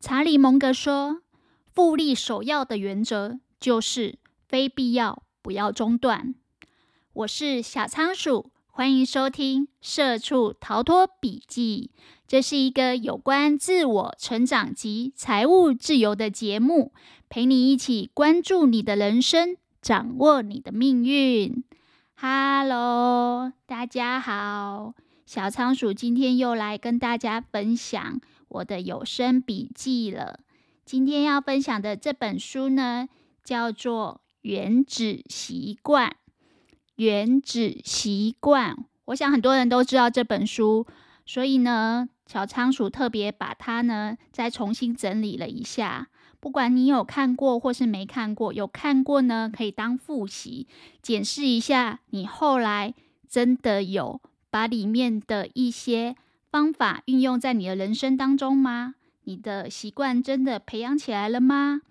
查理·蒙格说：“复利首要的原则就是非必要不要中断。”我是小仓鼠，欢迎收听《社畜逃脱笔记》。这是一个有关自我成长及财务自由的节目，陪你一起关注你的人生，掌握你的命运。Hello，大家好，小仓鼠今天又来跟大家分享。我的有声笔记了。今天要分享的这本书呢，叫做《原子习惯》。原子习惯，我想很多人都知道这本书，所以呢，小仓鼠特别把它呢再重新整理了一下。不管你有看过或是没看过，有看过呢，可以当复习，检视一下你后来真的有把里面的一些。方法运用在你的人生当中吗？你的习惯真的培养起来了吗？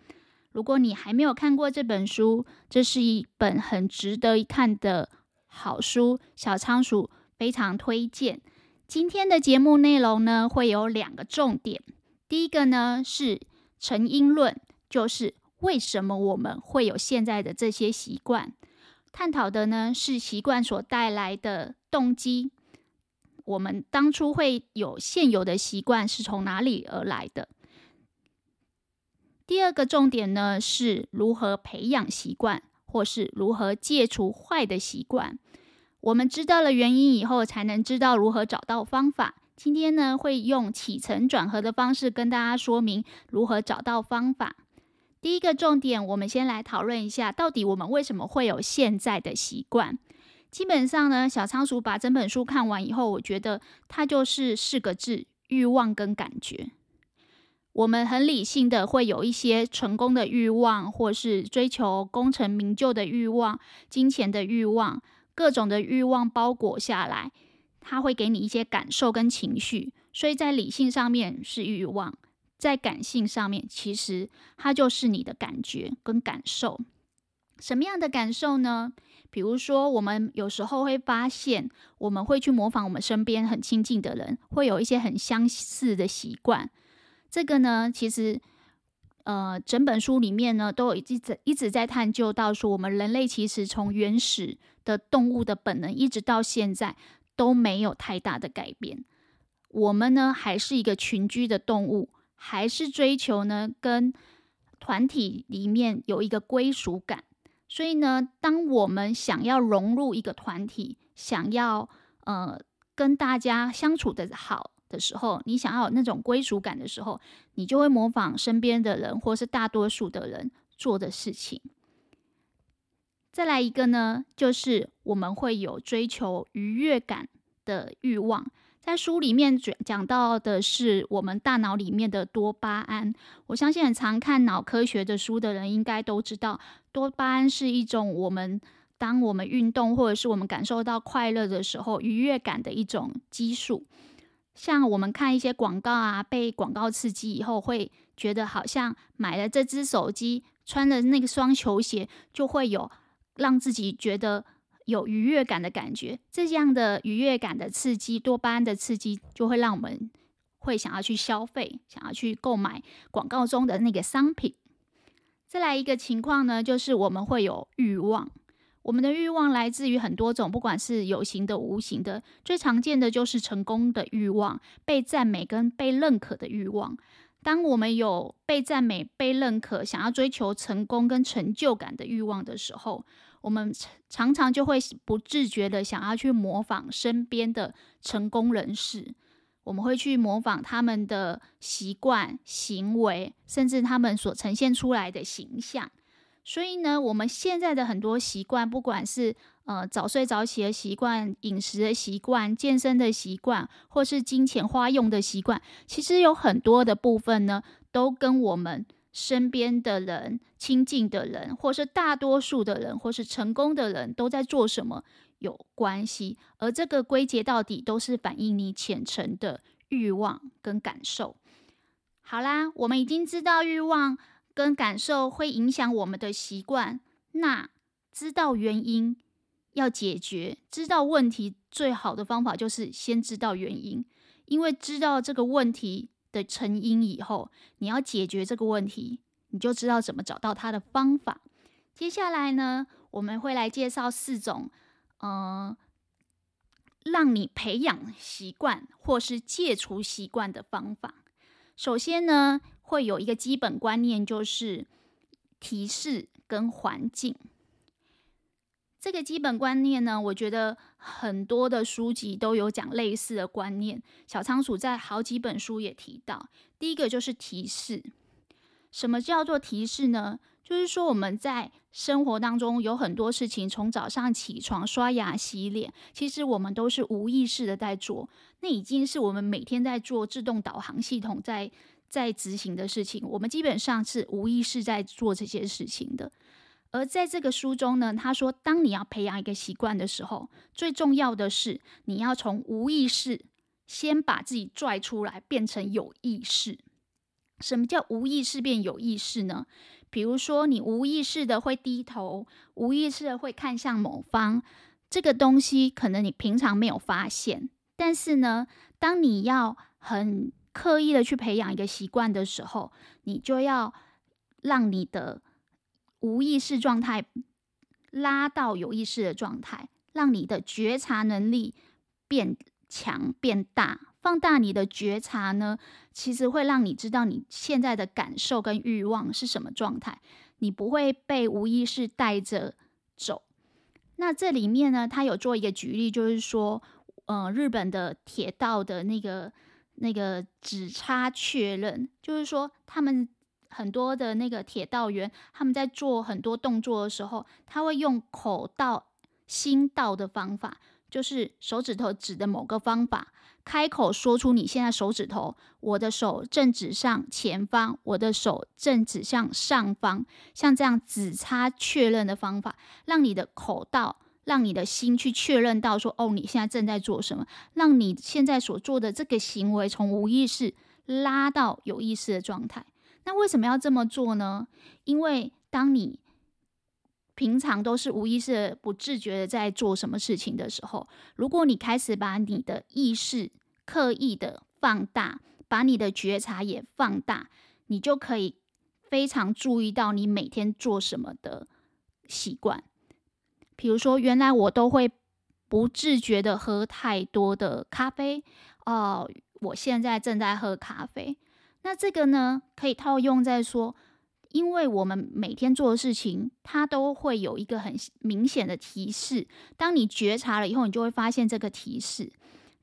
如果你还没有看过这本书，这是一本很值得一看的好书，小仓鼠非常推荐。今天的节目内容呢，会有两个重点。第一个呢是成因论，就是为什么我们会有现在的这些习惯，探讨的呢是习惯所带来的动机。我们当初会有现有的习惯是从哪里而来的？第二个重点呢，是如何培养习惯，或是如何戒除坏的习惯。我们知道了原因以后，才能知道如何找到方法。今天呢，会用起承转合的方式跟大家说明如何找到方法。第一个重点，我们先来讨论一下，到底我们为什么会有现在的习惯。基本上呢，小仓鼠把整本书看完以后，我觉得它就是四个字：欲望跟感觉。我们很理性的会有一些成功的欲望，或是追求功成名就的欲望、金钱的欲望，各种的欲望包裹下来，它会给你一些感受跟情绪。所以在理性上面是欲望，在感性上面，其实它就是你的感觉跟感受。什么样的感受呢？比如说，我们有时候会发现，我们会去模仿我们身边很亲近的人，会有一些很相似的习惯。这个呢，其实，呃，整本书里面呢，都有一直一直在探究到说，我们人类其实从原始的动物的本能，一直到现在都没有太大的改变。我们呢，还是一个群居的动物，还是追求呢，跟团体里面有一个归属感。所以呢，当我们想要融入一个团体，想要呃跟大家相处的好的时候，你想要有那种归属感的时候，你就会模仿身边的人，或是大多数的人做的事情。再来一个呢，就是我们会有追求愉悦感的欲望。在书里面讲讲到的是我们大脑里面的多巴胺。我相信很常看脑科学的书的人应该都知道，多巴胺是一种我们当我们运动或者是我们感受到快乐的时候愉悦感的一种激素。像我们看一些广告啊，被广告刺激以后，会觉得好像买了这只手机，穿了那双球鞋，就会有让自己觉得。有愉悦感的感觉，这样的愉悦感的刺激，多巴胺的刺激，就会让我们会想要去消费，想要去购买广告中的那个商品。再来一个情况呢，就是我们会有欲望，我们的欲望来自于很多种，不管是有形的、无形的，最常见的就是成功的欲望，被赞美跟被认可的欲望。当我们有被赞美、被认可，想要追求成功跟成就感的欲望的时候，我们常常就会不自觉的想要去模仿身边的成功人士，我们会去模仿他们的习惯、行为，甚至他们所呈现出来的形象。所以呢，我们现在的很多习惯，不管是呃早睡早起的习惯、饮食的习惯、健身的习惯，或是金钱花用的习惯，其实有很多的部分呢，都跟我们。身边的人、亲近的人，或是大多数的人，或是成功的人都在做什么有关系，而这个归结到底都是反映你浅层的欲望跟感受。好啦，我们已经知道欲望跟感受会影响我们的习惯，那知道原因要解决，知道问题最好的方法就是先知道原因，因为知道这个问题。的成因以后，你要解决这个问题，你就知道怎么找到它的方法。接下来呢，我们会来介绍四种，嗯、呃，让你培养习惯或是戒除习惯的方法。首先呢，会有一个基本观念，就是提示跟环境。这个基本观念呢，我觉得很多的书籍都有讲类似的观念。小仓鼠在好几本书也提到，第一个就是提示。什么叫做提示呢？就是说我们在生活当中有很多事情，从早上起床、刷牙、洗脸，其实我们都是无意识的在做。那已经是我们每天在做自动导航系统在在执行的事情，我们基本上是无意识在做这些事情的。而在这个书中呢，他说，当你要培养一个习惯的时候，最重要的是你要从无意识先把自己拽出来，变成有意识。什么叫无意识变有意识呢？比如说，你无意识的会低头，无意识的会看向某方，这个东西可能你平常没有发现，但是呢，当你要很刻意的去培养一个习惯的时候，你就要让你的。无意识状态拉到有意识的状态，让你的觉察能力变强变大，放大你的觉察呢，其实会让你知道你现在的感受跟欲望是什么状态，你不会被无意识带着走。那这里面呢，他有做一个举例，就是说，呃，日本的铁道的那个那个指差确认，就是说他们。很多的那个铁道员，他们在做很多动作的时候，他会用口到心到的方法，就是手指头指的某个方法，开口说出你现在手指头，我的手正指向前方，我的手正指向上方，像这样指差确认的方法，让你的口到，让你的心去确认到说，哦，你现在正在做什么，让你现在所做的这个行为从无意识拉到有意识的状态。那为什么要这么做呢？因为当你平常都是无意识、不自觉的在做什么事情的时候，如果你开始把你的意识刻意的放大，把你的觉察也放大，你就可以非常注意到你每天做什么的习惯。比如说，原来我都会不自觉的喝太多的咖啡，哦，我现在正在喝咖啡。那这个呢，可以套用在说，因为我们每天做的事情，它都会有一个很明显的提示。当你觉察了以后，你就会发现这个提示。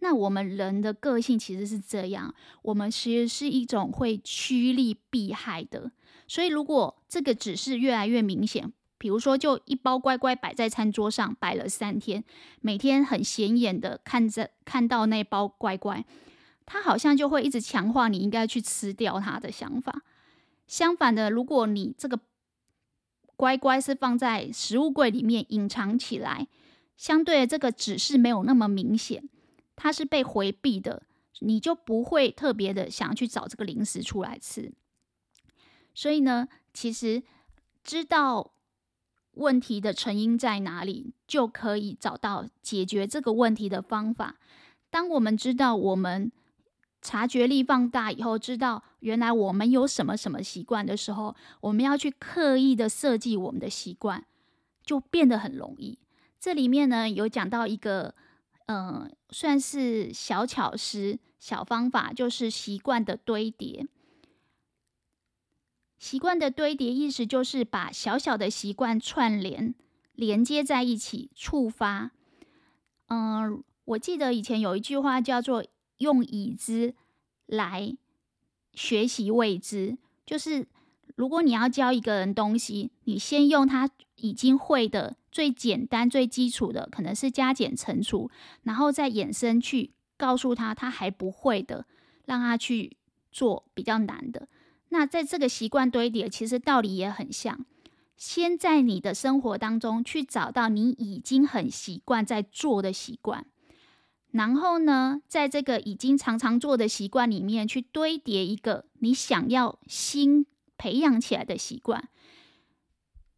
那我们人的个性其实是这样，我们其实是一种会趋利避害的。所以，如果这个指示越来越明显，比如说，就一包乖乖摆在餐桌上摆了三天，每天很显眼的看着看到那包乖乖。他好像就会一直强化你应该去吃掉它的想法。相反的，如果你这个乖乖是放在食物柜里面隐藏起来，相对的这个指示没有那么明显，它是被回避的，你就不会特别的想要去找这个零食出来吃。所以呢，其实知道问题的成因在哪里，就可以找到解决这个问题的方法。当我们知道我们察觉力放大以后，知道原来我们有什么什么习惯的时候，我们要去刻意的设计我们的习惯，就变得很容易。这里面呢，有讲到一个，嗯、算是小巧思、小方法，就是习惯的堆叠。习惯的堆叠意思就是把小小的习惯串联、连接在一起，触发。嗯、我记得以前有一句话叫做。用已知来学习未知，就是如果你要教一个人东西，你先用他已经会的最简单、最基础的，可能是加减乘除，然后再衍生去告诉他他还不会的，让他去做比较难的。那在这个习惯堆叠，其实道理也很像，先在你的生活当中去找到你已经很习惯在做的习惯。然后呢，在这个已经常常做的习惯里面，去堆叠一个你想要新培养起来的习惯。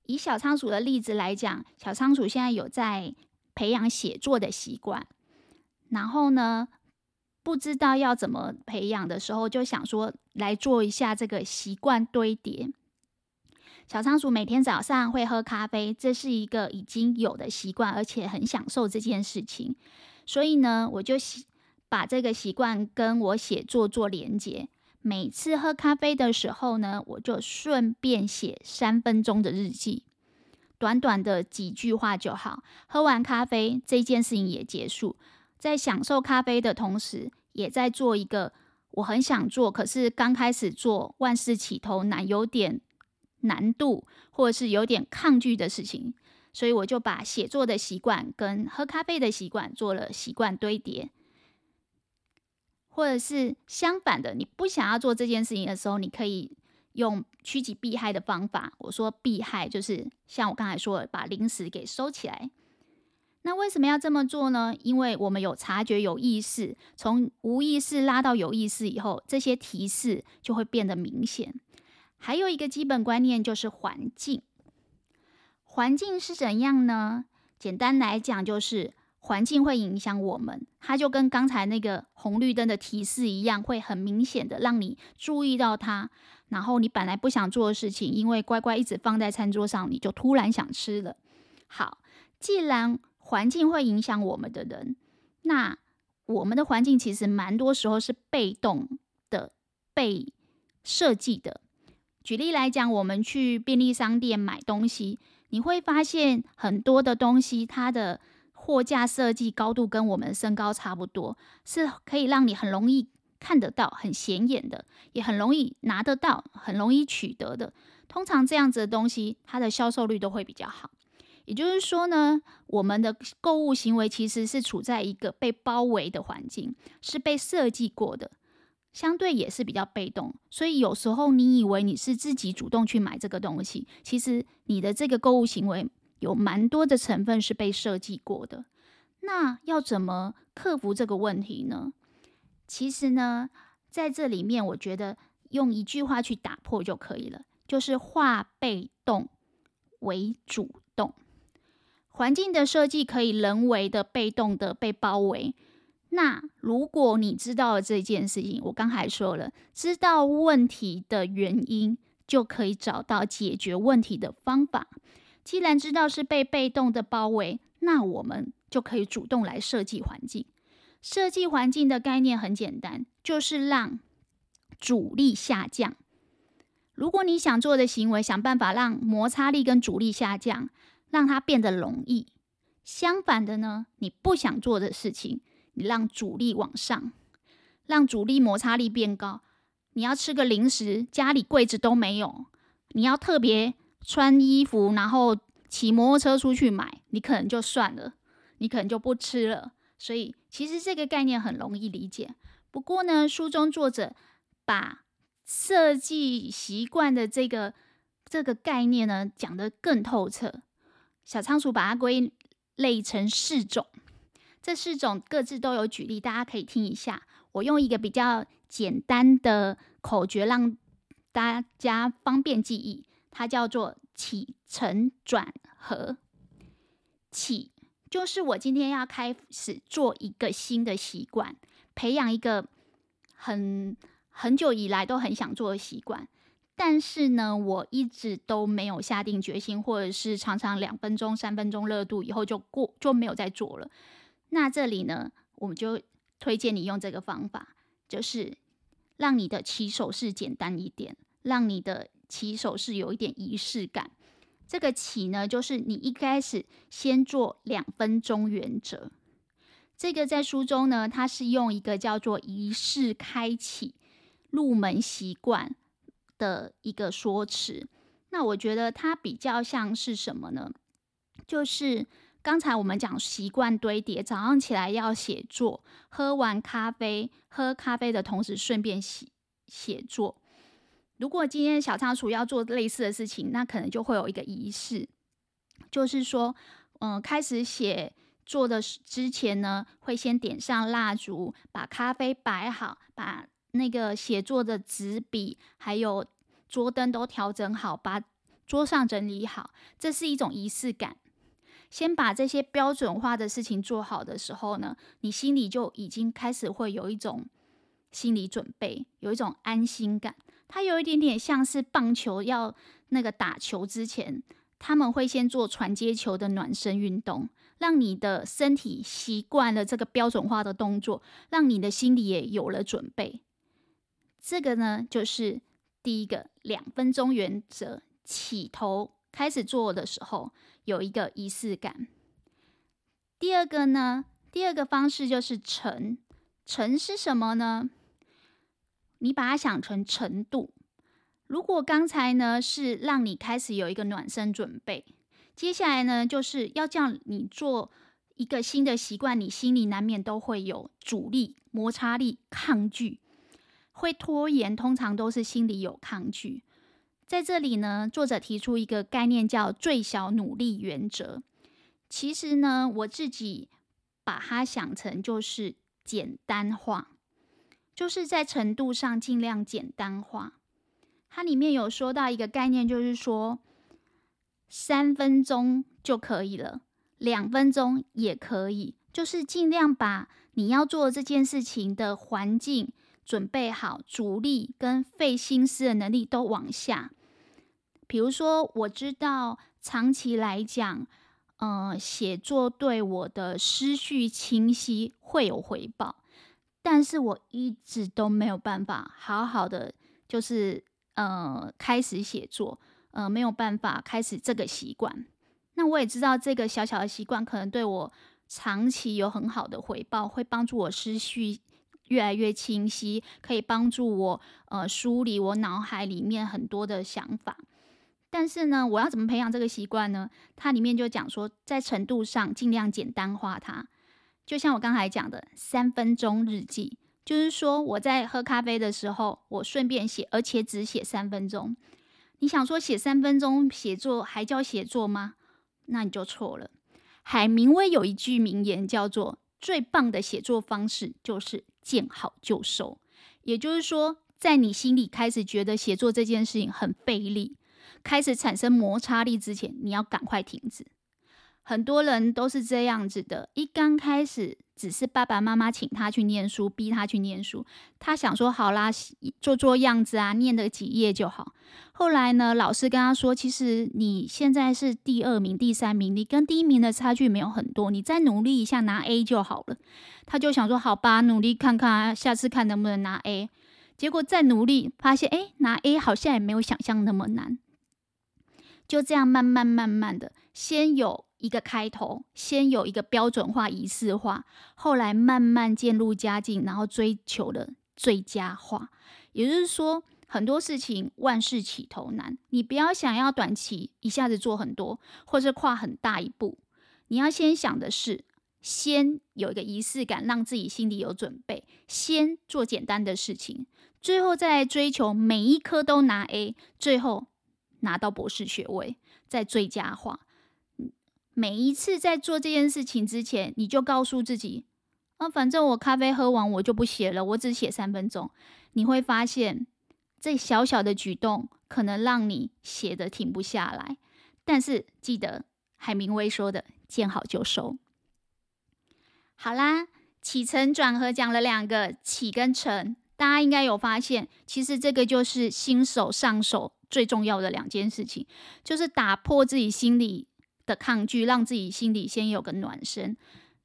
以小仓鼠的例子来讲，小仓鼠现在有在培养写作的习惯。然后呢，不知道要怎么培养的时候，就想说来做一下这个习惯堆叠。小仓鼠每天早上会喝咖啡，这是一个已经有的习惯，而且很享受这件事情。所以呢，我就把这个习惯跟我写作做连接。每次喝咖啡的时候呢，我就顺便写三分钟的日记，短短的几句话就好。喝完咖啡，这件事情也结束。在享受咖啡的同时，也在做一个我很想做，可是刚开始做万事起头难，有点难度，或者是有点抗拒的事情。所以我就把写作的习惯跟喝咖啡的习惯做了习惯堆叠。或者是相反的，你不想要做这件事情的时候，你可以用趋吉避害的方法。我说避害就是像我刚才说的，把零食给收起来。那为什么要这么做呢？因为我们有察觉、有意识，从无意识拉到有意识以后，这些提示就会变得明显。还有一个基本观念就是环境。环境是怎样呢？简单来讲就是。环境会影响我们，它就跟刚才那个红绿灯的提示一样，会很明显的让你注意到它。然后你本来不想做的事情，因为乖乖一直放在餐桌上，你就突然想吃了。好，既然环境会影响我们的人，那我们的环境其实蛮多时候是被动的、被设计的。举例来讲，我们去便利商店买东西，你会发现很多的东西，它的货架设计高度跟我们身高差不多，是可以让你很容易看得到、很显眼的，也很容易拿得到、很容易取得的。通常这样子的东西，它的销售率都会比较好。也就是说呢，我们的购物行为其实是处在一个被包围的环境，是被设计过的，相对也是比较被动。所以有时候你以为你是自己主动去买这个东西，其实你的这个购物行为。有蛮多的成分是被设计过的，那要怎么克服这个问题呢？其实呢，在这里面，我觉得用一句话去打破就可以了，就是化被动为主动。环境的设计可以人为的被动的被包围，那如果你知道了这件事情，我刚才说了，知道问题的原因，就可以找到解决问题的方法。既然知道是被被动的包围，那我们就可以主动来设计环境。设计环境的概念很简单，就是让阻力下降。如果你想做的行为，想办法让摩擦力跟阻力下降，让它变得容易。相反的呢，你不想做的事情，你让阻力往上，让阻力摩擦力变高。你要吃个零食，家里柜子都没有，你要特别。穿衣服，然后骑摩托车出去买，你可能就算了，你可能就不吃了。所以其实这个概念很容易理解。不过呢，书中作者把设计习惯的这个这个概念呢讲得更透彻。小仓鼠把它归类成四种，这四种各自都有举例，大家可以听一下。我用一个比较简单的口诀让大家方便记忆。它叫做起承转合。起就是我今天要开始做一个新的习惯，培养一个很很久以来都很想做的习惯，但是呢，我一直都没有下定决心，或者是常常两分钟、三分钟热度以后就过，就没有再做了。那这里呢，我们就推荐你用这个方法，就是让你的起手式简单一点，让你的。起手式有一点仪式感，这个起呢，就是你一开始先做两分钟原则。这个在书中呢，它是用一个叫做仪式开启入门习惯的一个说辞。那我觉得它比较像是什么呢？就是刚才我们讲习惯堆叠，早上起来要写作，喝完咖啡，喝咖啡的同时顺便写写作。如果今天小仓鼠要做类似的事情，那可能就会有一个仪式，就是说，嗯、开始写作的之前呢，会先点上蜡烛，把咖啡摆好，把那个写作的纸笔还有桌灯都调整好，把桌上整理好，这是一种仪式感。先把这些标准化的事情做好的时候呢，你心里就已经开始会有一种心理准备，有一种安心感。它有一点点像是棒球要那个打球之前，他们会先做传接球的暖身运动，让你的身体习惯了这个标准化的动作，让你的心里也有了准备。这个呢，就是第一个两分钟原则，起头开始做的时候有一个仪式感。第二个呢，第二个方式就是程，程是什么呢？你把它想成程度。如果刚才呢是让你开始有一个暖身准备，接下来呢就是要叫你做一个新的习惯，你心里难免都会有阻力、摩擦力、抗拒，会拖延，通常都是心里有抗拒。在这里呢，作者提出一个概念叫最小努力原则。其实呢，我自己把它想成就是简单化。就是在程度上尽量简单化。它里面有说到一个概念，就是说三分钟就可以了，两分钟也可以，就是尽量把你要做这件事情的环境准备好，阻力跟费心思的能力都往下。比如说，我知道长期来讲，呃，写作对我的思绪清晰会有回报。但是我一直都没有办法好好的，就是呃开始写作，呃没有办法开始这个习惯。那我也知道这个小小的习惯可能对我长期有很好的回报，会帮助我思绪越来越清晰，可以帮助我呃梳理我脑海里面很多的想法。但是呢，我要怎么培养这个习惯呢？它里面就讲说，在程度上尽量简单化它。就像我刚才讲的，三分钟日记，就是说我在喝咖啡的时候，我顺便写，而且只写三分钟。你想说写三分钟写作还叫写作吗？那你就错了。海明威有一句名言叫做：“最棒的写作方式就是见好就收。”也就是说，在你心里开始觉得写作这件事情很费力，开始产生摩擦力之前，你要赶快停止。很多人都是这样子的，一刚开始只是爸爸妈妈请他去念书，逼他去念书，他想说好啦，做做样子啊，念个几页就好。后来呢，老师跟他说，其实你现在是第二名、第三名，你跟第一名的差距没有很多，你再努力一下拿 A 就好了。他就想说好吧，努力看看，下次看能不能拿 A。结果再努力，发现诶，拿 A 好像也没有想象那么难。就这样慢慢慢慢的，先有。一个开头，先有一个标准化、仪式化，后来慢慢渐入佳境，然后追求了最佳化。也就是说，很多事情万事起头难，你不要想要短期一下子做很多，或是跨很大一步。你要先想的是，先有一个仪式感，让自己心里有准备，先做简单的事情，最后再追求每一科都拿 A，最后拿到博士学位，再最佳化。每一次在做这件事情之前，你就告诉自己：啊，反正我咖啡喝完我就不写了，我只写三分钟。你会发现，这小小的举动可能让你写的停不下来。但是记得海明威说的：“见好就收。”好啦，起承转合讲了两个起跟承，大家应该有发现，其实这个就是新手上手最重要的两件事情，就是打破自己心里的抗拒，让自己心里先有个暖身。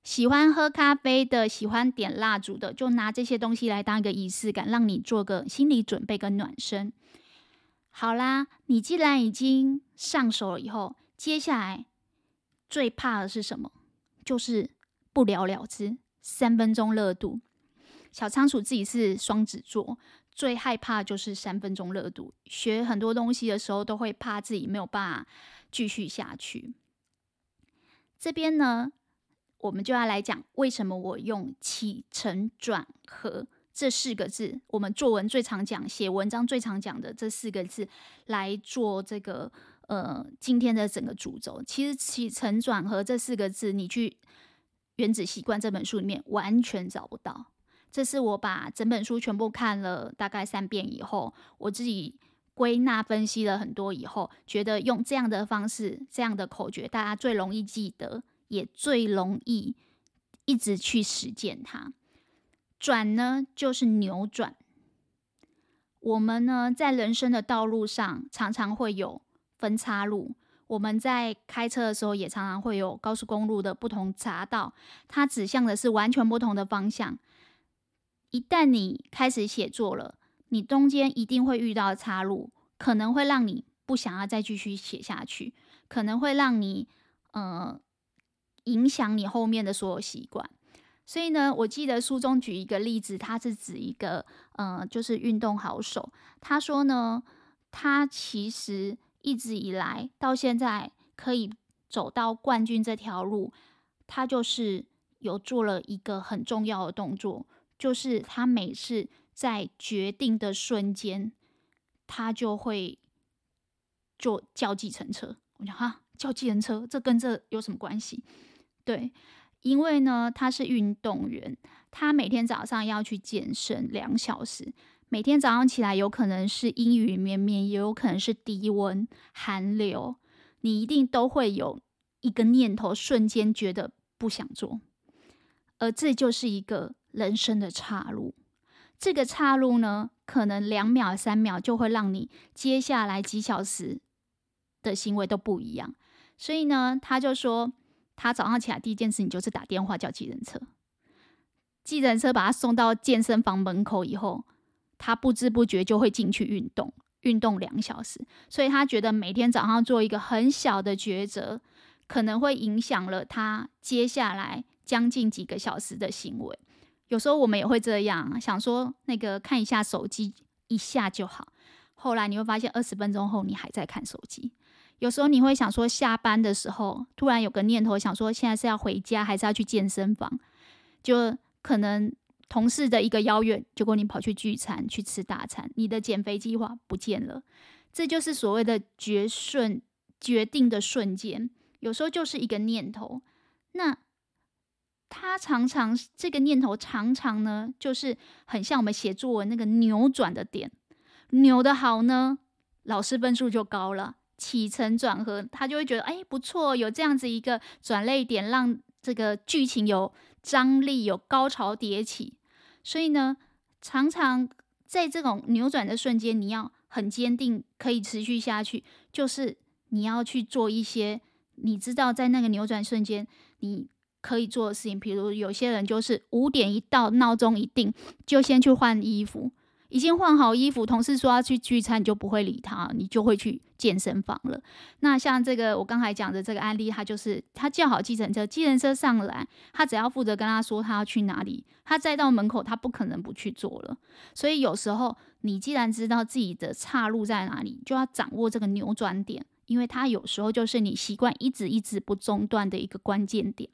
喜欢喝咖啡的，喜欢点蜡烛的，就拿这些东西来当一个仪式感，让你做个心理准备跟暖身。好啦，你既然已经上手了以后，接下来最怕的是什么？就是不了了之，三分钟热度。小仓鼠自己是双子座，最害怕就是三分钟热度。学很多东西的时候，都会怕自己没有办法继续下去。这边呢，我们就要来讲为什么我用起承转合这四个字，我们作文最常讲、写文章最常讲的这四个字来做这个呃今天的整个主轴。其实起承转合这四个字，你去《原子习惯》这本书里面完全找不到。这是我把整本书全部看了大概三遍以后，我自己归纳分析了很多以后，觉得用这样的方式、这样的口诀，大家最容易记得，也最容易一直去实践它。转呢，就是扭转。我们呢，在人生的道路上，常常会有分岔路。我们在开车的时候，也常常会有高速公路的不同匝道，它指向的是完全不同的方向。一旦你开始写作了，你中间一定会遇到岔路，可能会让你不想要再继续写下去，可能会让你呃影响你后面的所有习惯。所以呢，我记得书中举一个例子，他是指一个呃，就是运动好手。他说呢，他其实一直以来到现在可以走到冠军这条路，他就是有做了一个很重要的动作，就是他每次在决定的瞬间，他就会就叫计程车。我讲哈，叫计程车，这跟这有什么关系？对。因为呢，他是运动员，他每天早上要去健身两小时。每天早上起来，有可能是阴雨绵绵，也有可能是低温寒流，你一定都会有一个念头，瞬间觉得不想做。而这就是一个人生的岔路。这个岔路呢，可能两秒、三秒就会让你接下来几小时的行为都不一样。所以呢，他就说。他早上起来第一件事情就是打电话叫计程车，计程车把他送到健身房门口以后，他不知不觉就会进去运动，运动两小时。所以他觉得每天早上做一个很小的抉择，可能会影响了他接下来将近几个小时的行为。有时候我们也会这样想说，那个看一下手机一下就好，后来你会发现二十分钟后你还在看手机。有时候你会想说，下班的时候突然有个念头，想说现在是要回家还是要去健身房？就可能同事的一个邀约，结果你跑去聚餐去吃大餐，你的减肥计划不见了。这就是所谓的决瞬决定的瞬间，有时候就是一个念头。那他常常这个念头常常呢，就是很像我们写作文那个扭转的点，扭得好呢，老师分数就高了。起承转合，他就会觉得哎，不错，有这样子一个转捩点，让这个剧情有张力，有高潮迭起。所以呢，常常在这种扭转的瞬间，你要很坚定，可以持续下去。就是你要去做一些你知道在那个扭转瞬间你可以做的事情，比如有些人就是五点一到，闹钟一定，就先去换衣服。已经换好衣服，同事说要去聚餐，你就不会理他，你就会去健身房了。那像这个我刚才讲的这个案例，他就是他叫好计程车，计程车上来，他只要负责跟他说他要去哪里，他再到门口，他不可能不去做了。所以有时候你既然知道自己的岔路在哪里，就要掌握这个扭转点，因为它有时候就是你习惯一直一直不中断的一个关键点。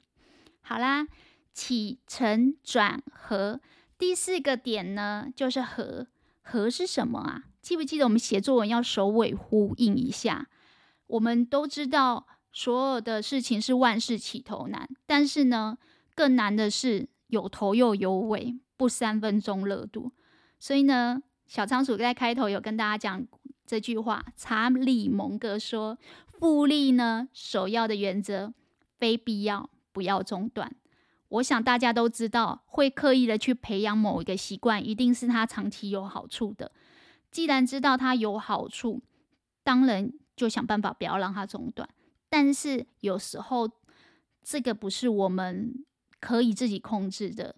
好啦，起承转合。第四个点呢，就是合。合是什么啊？记不记得我们写作文要首尾呼应一下？我们都知道，所有的事情是万事起头难，但是呢，更难的是有头又有尾，不三分钟热度。所以呢，小仓鼠在开头有跟大家讲这句话：查理蒙格说，复利呢，首要的原则，非必要不要中断。我想大家都知道，会刻意的去培养某一个习惯，一定是它长期有好处的。既然知道它有好处，当然就想办法不要让它中断。但是有时候这个不是我们可以自己控制的。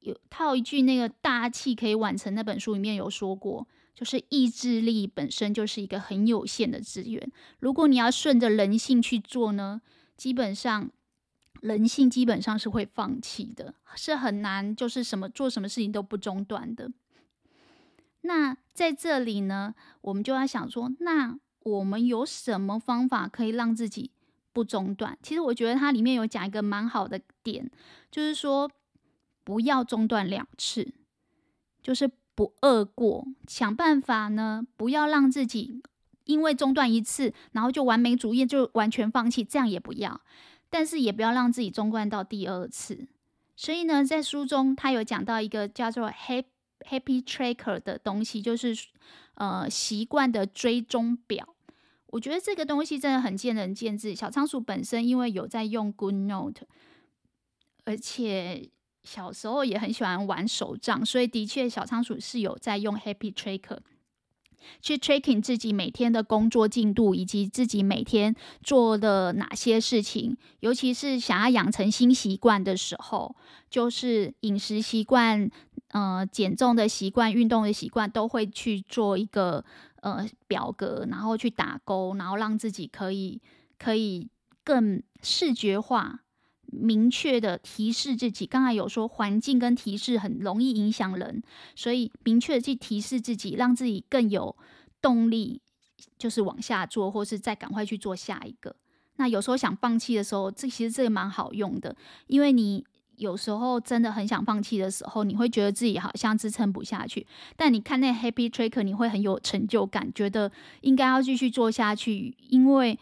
有套一句那个大器可以晚成那本书里面有说过，就是意志力本身就是一个很有限的资源。如果你要顺着人性去做呢，基本上。人性基本上是会放弃的，是很难，就是什么做什么事情都不中断的。那在这里呢，我们就要想说，那我们有什么方法可以让自己不中断？其实我觉得它里面有讲一个蛮好的点，就是说不要中断两次，就是不饿过，想办法呢，不要让自己因为中断一次，然后就完美主义，就完全放弃，这样也不要。但是也不要让自己中断到第二次。所以呢，在书中他有讲到一个叫做 Happy Tracker 的东西，就是呃习惯的追踪表。我觉得这个东西真的很见仁见智。小仓鼠本身因为有在用 Good Note，而且小时候也很喜欢玩手账，所以的确小仓鼠是有在用 Happy Tracker 去 tracking 自己每天的工作进度，以及自己每天做的哪些事情。尤其是想要养成新习惯的时候，就是饮食习惯、呃减重的习惯、运动的习惯，都会去做一个。呃，表格，然后去打勾，然后让自己可以可以更视觉化、明确的提示自己。刚才有说环境跟提示很容易影响人，所以明确的去提示自己，让自己更有动力，就是往下做，或是再赶快去做下一个。那有时候想放弃的时候，这其实这个蛮好用的，因为你。有时候真的很想放弃的时候，你会觉得自己好像支撑不下去。但你看那 Happy Tracker，你会很有成就感，觉得应该要继续做下去。因为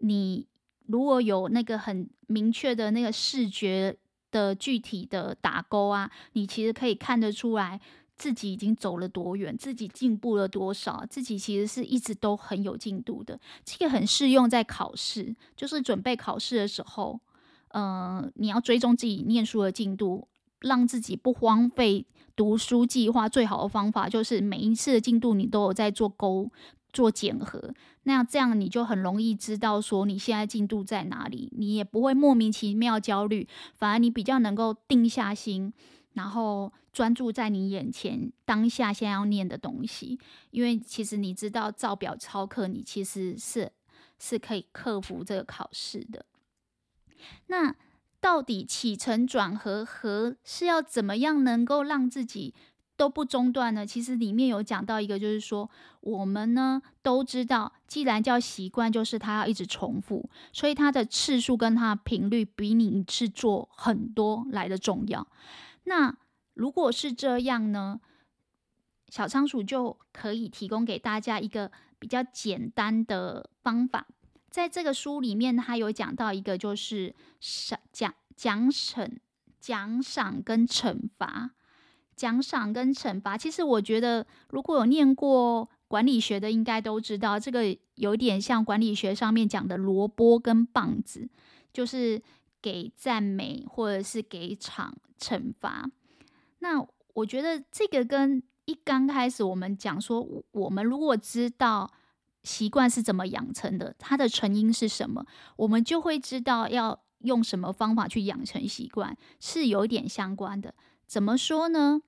你如果有那个很明确的那个视觉的具体的打勾啊，你其实可以看得出来自己已经走了多远，自己进步了多少，自己其实是一直都很有进度的。这个很适用在考试，就是准备考试的时候。呃，你要追踪自己念书的进度，让自己不荒废读书计划。最好的方法就是每一次的进度你都有在做勾、做检核。那这样你就很容易知道说你现在进度在哪里，你也不会莫名其妙焦虑，反而你比较能够定下心，然后专注在你眼前当下现在要念的东西。因为其实你知道照表操课，你其实是是可以克服这个考试的。那到底起承转合和是要怎么样能够让自己都不中断呢？其实里面有讲到一个，就是说我们呢都知道，既然叫习惯，就是它要一直重复，所以它的次数跟它的频率比你一次做很多来的重要。那如果是这样呢，小仓鼠就可以提供给大家一个比较简单的方法。在这个书里面，他有讲到一个，就是赏奖奖惩奖赏跟惩罚，奖赏跟惩罚。其实我觉得，如果有念过管理学的，应该都知道，这个有点像管理学上面讲的萝卜跟棒子，就是给赞美或者是给惩惩罚。那我觉得这个跟一刚开始我们讲说，我们如果知道。习惯是怎么养成的？它的成因是什么？我们就会知道要用什么方法去养成习惯，是有点相关的。怎么说呢？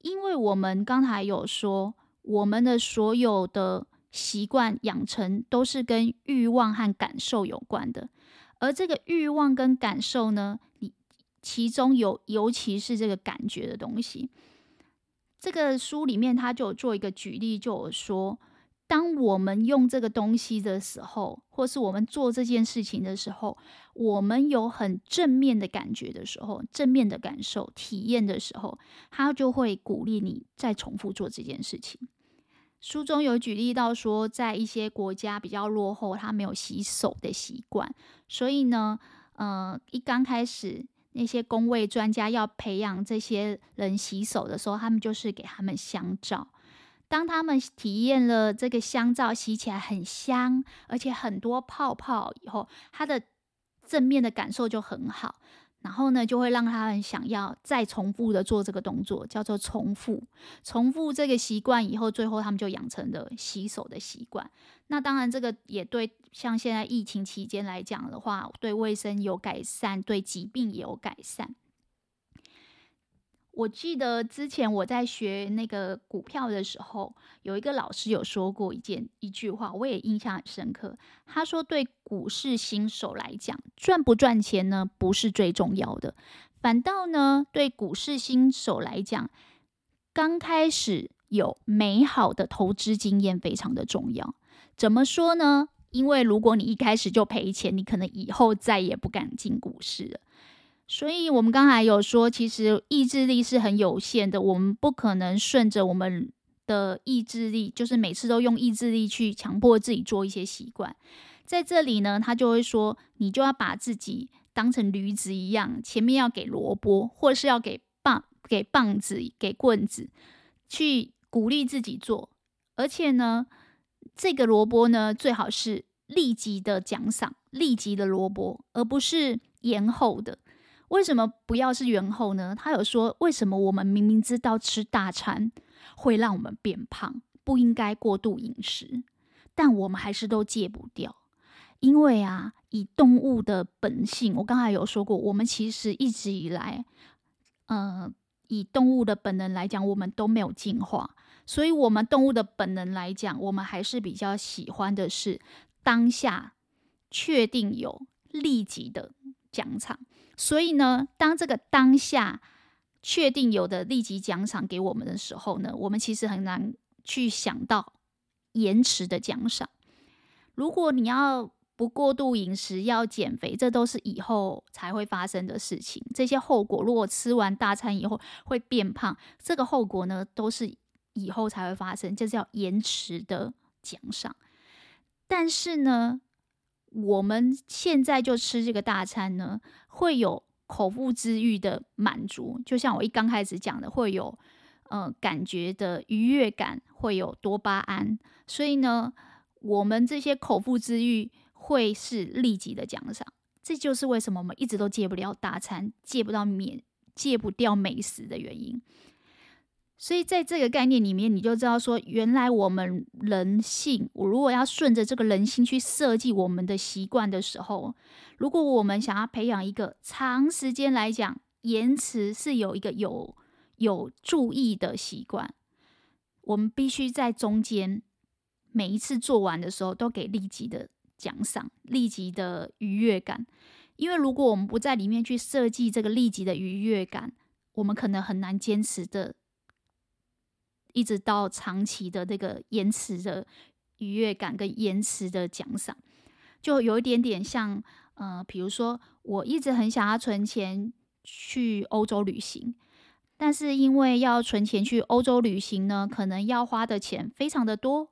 因为我们刚才有说，我们的所有的习惯养成都是跟欲望和感受有关的，而这个欲望跟感受呢，你其中有，尤其是这个感觉的东西。这个书里面他就有做一个举例，就有说。当我们用这个东西的时候，或是我们做这件事情的时候，我们有很正面的感觉的时候，正面的感受、体验的时候，他就会鼓励你再重复做这件事情。书中有举例到说，在一些国家比较落后，他没有洗手的习惯，所以呢，呃，一刚开始那些公卫专家要培养这些人洗手的时候，他们就是给他们香皂。当他们体验了这个香皂洗起来很香，而且很多泡泡以后，他的正面的感受就很好。然后呢，就会让他们想要再重复的做这个动作，叫做重复。重复这个习惯以后，最后他们就养成了洗手的习惯。那当然，这个也对像现在疫情期间来讲的话，对卫生有改善，对疾病也有改善。我记得之前我在学那个股票的时候，有一个老师有说过一件一句话，我也印象很深刻。他说：“对股市新手来讲，赚不赚钱呢，不是最重要的，反倒呢，对股市新手来讲，刚开始有美好的投资经验非常的重要。怎么说呢？因为如果你一开始就赔钱，你可能以后再也不敢进股市了。”所以，我们刚才有说，其实意志力是很有限的。我们不可能顺着我们的意志力，就是每次都用意志力去强迫自己做一些习惯。在这里呢，他就会说，你就要把自己当成驴子一样，前面要给萝卜，或是要给棒、给棒子、给棍子，去鼓励自己做。而且呢，这个萝卜呢，最好是立即的奖赏，立即的萝卜，而不是延后的。为什么不要是延后呢？他有说，为什么我们明明知道吃大餐会让我们变胖，不应该过度饮食，但我们还是都戒不掉。因为啊，以动物的本性，我刚才有说过，我们其实一直以来，呃，以动物的本能来讲，我们都没有进化，所以，我们动物的本能来讲，我们还是比较喜欢的是当下确定有立即的奖赏。所以呢，当这个当下确定有的立即奖赏给我们的时候呢，我们其实很难去想到延迟的奖赏。如果你要不过度饮食，要减肥，这都是以后才会发生的事情。这些后果，如果吃完大餐以后会变胖，这个后果呢，都是以后才会发生，这叫延迟的奖赏。但是呢，我们现在就吃这个大餐呢，会有口腹之欲的满足，就像我一刚开始讲的，会有呃感觉的愉悦感，会有多巴胺，所以呢，我们这些口腹之欲。会是立即的奖赏，这就是为什么我们一直都戒不了大餐，戒不到免，戒不掉美食的原因。所以在这个概念里面，你就知道说，原来我们人性，我如果要顺着这个人性去设计我们的习惯的时候，如果我们想要培养一个长时间来讲，延迟是有一个有有注意的习惯，我们必须在中间每一次做完的时候都给立即的。奖赏立即的愉悦感，因为如果我们不在里面去设计这个立即的愉悦感，我们可能很难坚持的，一直到长期的那个延迟的愉悦感跟延迟的奖赏，就有一点点像，呃，比如说我一直很想要存钱去欧洲旅行，但是因为要存钱去欧洲旅行呢，可能要花的钱非常的多。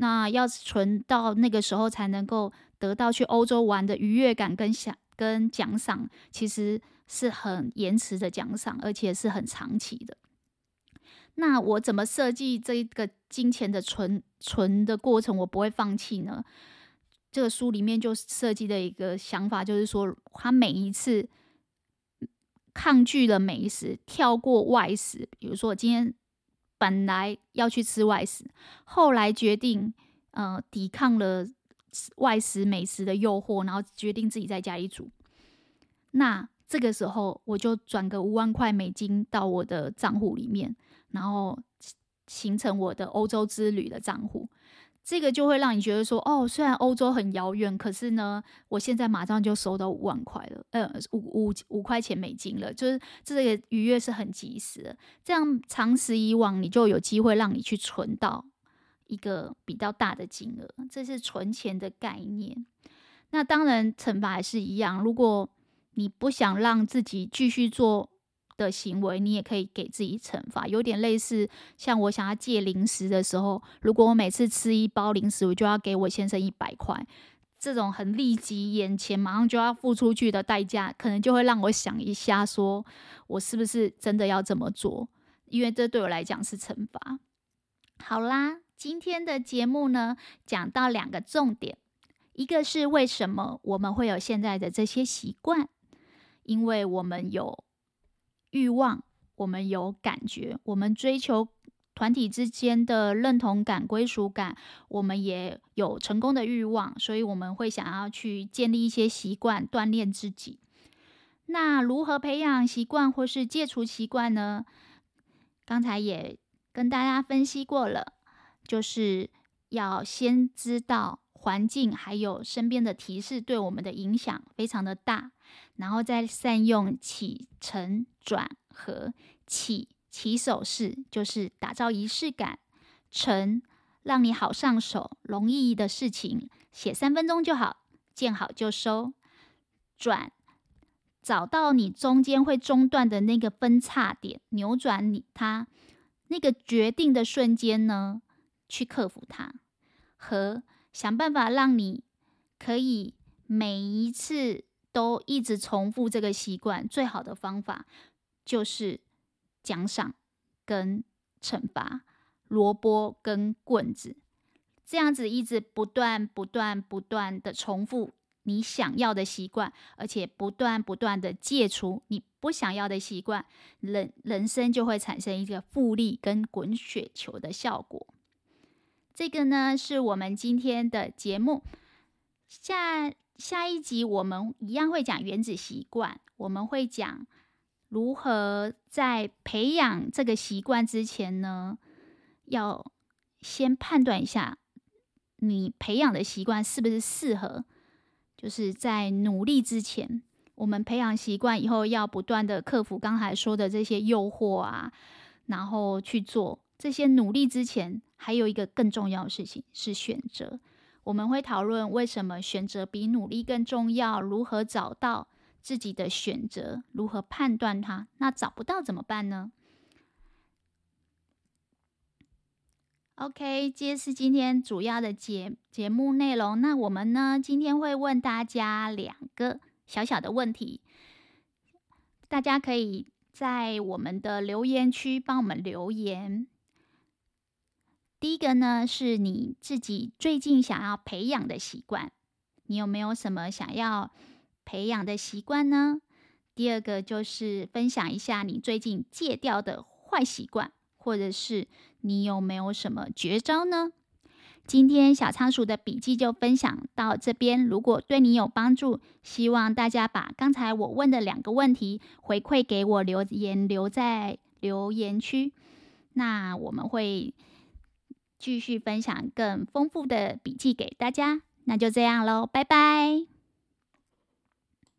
那要存到那个时候才能够得到去欧洲玩的愉悦感跟奖跟奖赏，其实是很延迟的奖赏，而且是很长期的。那我怎么设计这个金钱的存存的过程，我不会放弃呢？这个书里面就设计的一个想法，就是说，他每一次抗拒了美食，跳过外食，比如说我今天。本来要去吃外食，后来决定，呃，抵抗了外食美食的诱惑，然后决定自己在家里煮。那这个时候，我就转个五万块美金到我的账户里面，然后形成我的欧洲之旅的账户。这个就会让你觉得说，哦，虽然欧洲很遥远，可是呢，我现在马上就收到五万块了，呃，五五五块钱美金了，就是这个愉悦是很及时。这样长此以往，你就有机会让你去存到一个比较大的金额，这是存钱的概念。那当然，惩罚还是一样，如果你不想让自己继续做。的行为，你也可以给自己惩罚，有点类似像我想要借零食的时候，如果我每次吃一包零食，我就要给我先生一百块，这种很立即眼前马上就要付出去的代价，可能就会让我想一下，说我是不是真的要这么做？因为这对我来讲是惩罚。好啦，今天的节目呢，讲到两个重点，一个是为什么我们会有现在的这些习惯，因为我们有。欲望，我们有感觉，我们追求团体之间的认同感、归属感，我们也有成功的欲望，所以我们会想要去建立一些习惯，锻炼自己。那如何培养习惯或是戒除习惯呢？刚才也跟大家分析过了，就是要先知道环境还有身边的提示对我们的影响非常的大。然后再善用起承转合，起起手式就是打造仪式感，承让你好上手、容易的事情，写三分钟就好，见好就收。转找到你中间会中断的那个分叉点，扭转你它那个决定的瞬间呢，去克服它。和想办法让你可以每一次。都一直重复这个习惯，最好的方法就是奖赏跟惩罚。萝卜跟棍子，这样子一直不断、不断、不断的重复你想要的习惯，而且不断、不断的戒除你不想要的习惯，人人生就会产生一个复利跟滚雪球的效果。这个呢，是我们今天的节目。下下一集我们一样会讲原子习惯，我们会讲如何在培养这个习惯之前呢，要先判断一下你培养的习惯是不是适合。就是在努力之前，我们培养习惯以后，要不断的克服刚才说的这些诱惑啊，然后去做这些努力之前，还有一个更重要的事情是选择。我们会讨论为什么选择比努力更重要，如何找到自己的选择，如何判断它。那找不到怎么办呢？OK，这是今天主要的节节目内容。那我们呢，今天会问大家两个小小的问题，大家可以在我们的留言区帮我们留言。第一个呢，是你自己最近想要培养的习惯，你有没有什么想要培养的习惯呢？第二个就是分享一下你最近戒掉的坏习惯，或者是。你有没有什么绝招呢？今天小仓鼠的笔记就分享到这边。如果对你有帮助，希望大家把刚才我问的两个问题回馈给我，留言留在留言区。那我们会继续分享更丰富的笔记给大家。那就这样喽，拜拜。